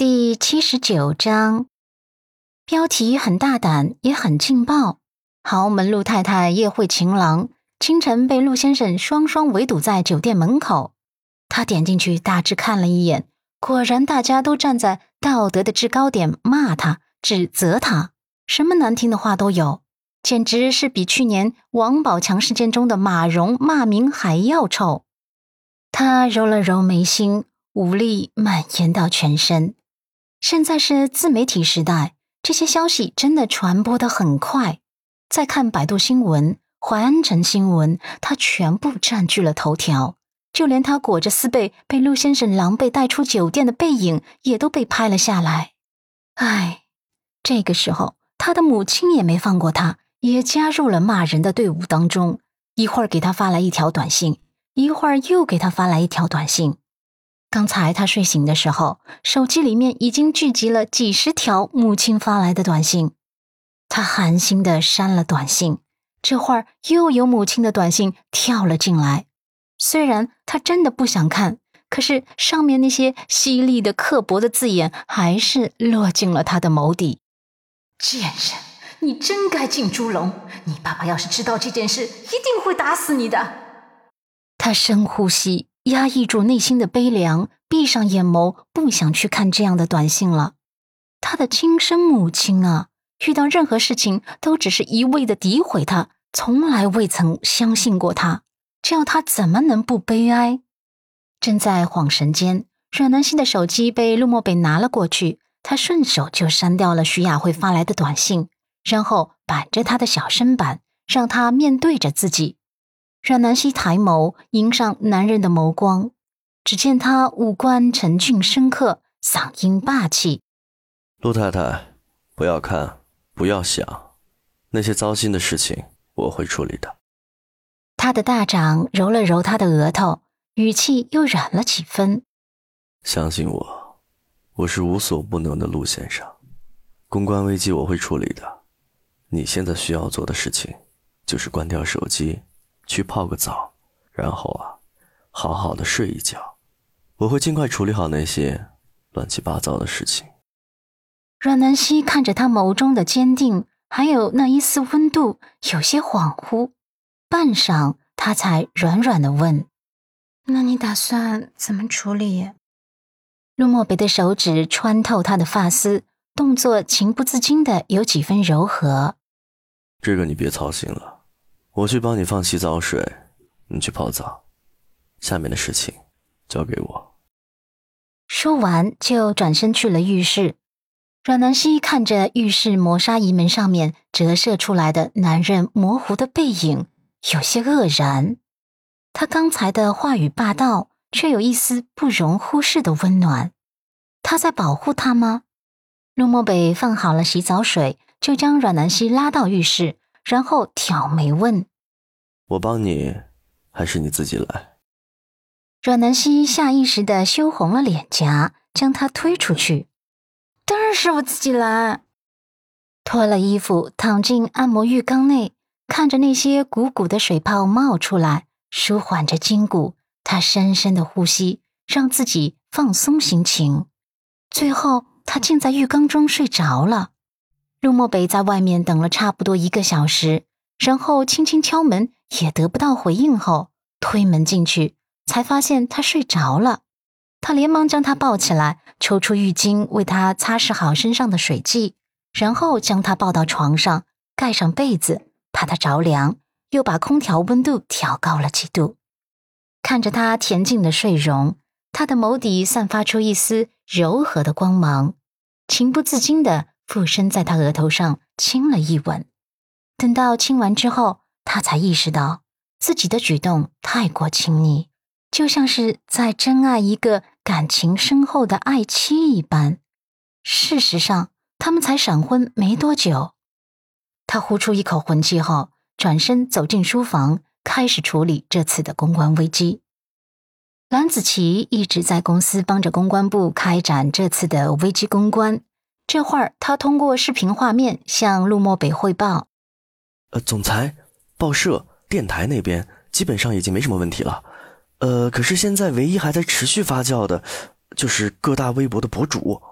第七十九章，标题很大胆，也很劲爆。豪门陆太太夜会情郎，清晨被陆先生双双围堵在酒店门口。他点进去，大致看了一眼，果然大家都站在道德的制高点，骂他、指责他，什么难听的话都有，简直是比去年王宝强事件中的马蓉骂名还要臭。他揉了揉眉心，无力蔓延到全身。现在是自媒体时代，这些消息真的传播的很快。再看百度新闻、淮安城新闻，他全部占据了头条。就连他裹着丝被被陆先生狼狈带出酒店的背影，也都被拍了下来。唉，这个时候，他的母亲也没放过他，也加入了骂人的队伍当中。一会儿给他发来一条短信，一会儿又给他发来一条短信。刚才他睡醒的时候，手机里面已经聚集了几十条母亲发来的短信。他寒心的删了短信，这会儿又有母亲的短信跳了进来。虽然他真的不想看，可是上面那些犀利的、刻薄的字眼还是落进了他的眸底。贱人，你真该进猪笼！你爸爸要是知道这件事，一定会打死你的。他深呼吸。压抑住内心的悲凉，闭上眼眸，不想去看这样的短信了。他的亲生母亲啊，遇到任何事情都只是一味的诋毁他，从来未曾相信过他，这样他怎么能不悲哀？正在恍神间，阮南希的手机被陆漠北拿了过去，他顺手就删掉了徐雅慧发来的短信，然后板着他的小身板，让他面对着自己。阮南希抬眸迎上男人的眸光，只见他五官沉峻深刻，嗓音霸气：“陆太太，不要看，不要想，那些糟心的事情我会处理的。”他的大掌揉了揉他的额头，语气又软了几分：“相信我，我是无所不能的陆先生，公关危机我会处理的。你现在需要做的事情，就是关掉手机。”去泡个澡，然后啊，好好的睡一觉。我会尽快处理好那些乱七八糟的事情。阮南希看着他眸中的坚定，还有那一丝温度，有些恍惚。半晌，他才软软的问：“那你打算怎么处理？”陆漠北的手指穿透他的发丝，动作情不自禁的有几分柔和。这个你别操心了。我去帮你放洗澡水，你去泡澡。下面的事情交给我。说完，就转身去了浴室。阮南希看着浴室磨砂仪门上面折射出来的男人模糊的背影，有些愕然。他刚才的话语霸道，却有一丝不容忽视的温暖。他在保护他吗？陆漠北放好了洗澡水，就将阮南希拉到浴室。然后挑眉问：“我帮你，还是你自己来？”阮南希下意识的羞红了脸颊，将他推出去。“当然是我自己来。”脱了衣服，躺进按摩浴缸内，看着那些鼓鼓的水泡冒出来，舒缓着筋骨。他深深的呼吸，让自己放松心情。最后，他竟在浴缸中睡着了。陆漠北在外面等了差不多一个小时，然后轻轻敲门，也得不到回应后，推门进去，才发现他睡着了。他连忙将他抱起来，抽出浴巾为他擦拭好身上的水迹，然后将他抱到床上，盖上被子，怕他着凉，又把空调温度调高了几度。看着他恬静的睡容，他的眸底散发出一丝柔和的光芒，情不自禁的。附身在他额头上亲了一吻，等到亲完之后，他才意识到自己的举动太过亲昵，就像是在真爱一个感情深厚的爱妻一般。事实上，他们才闪婚没多久。他呼出一口魂气后，转身走进书房，开始处理这次的公关危机。蓝子琪一直在公司帮着公关部开展这次的危机公关。这会儿，他通过视频画面向陆漠北汇报：“呃，总裁，报社、电台那边基本上已经没什么问题了。呃，可是现在唯一还在持续发酵的，就是各大微博的博主。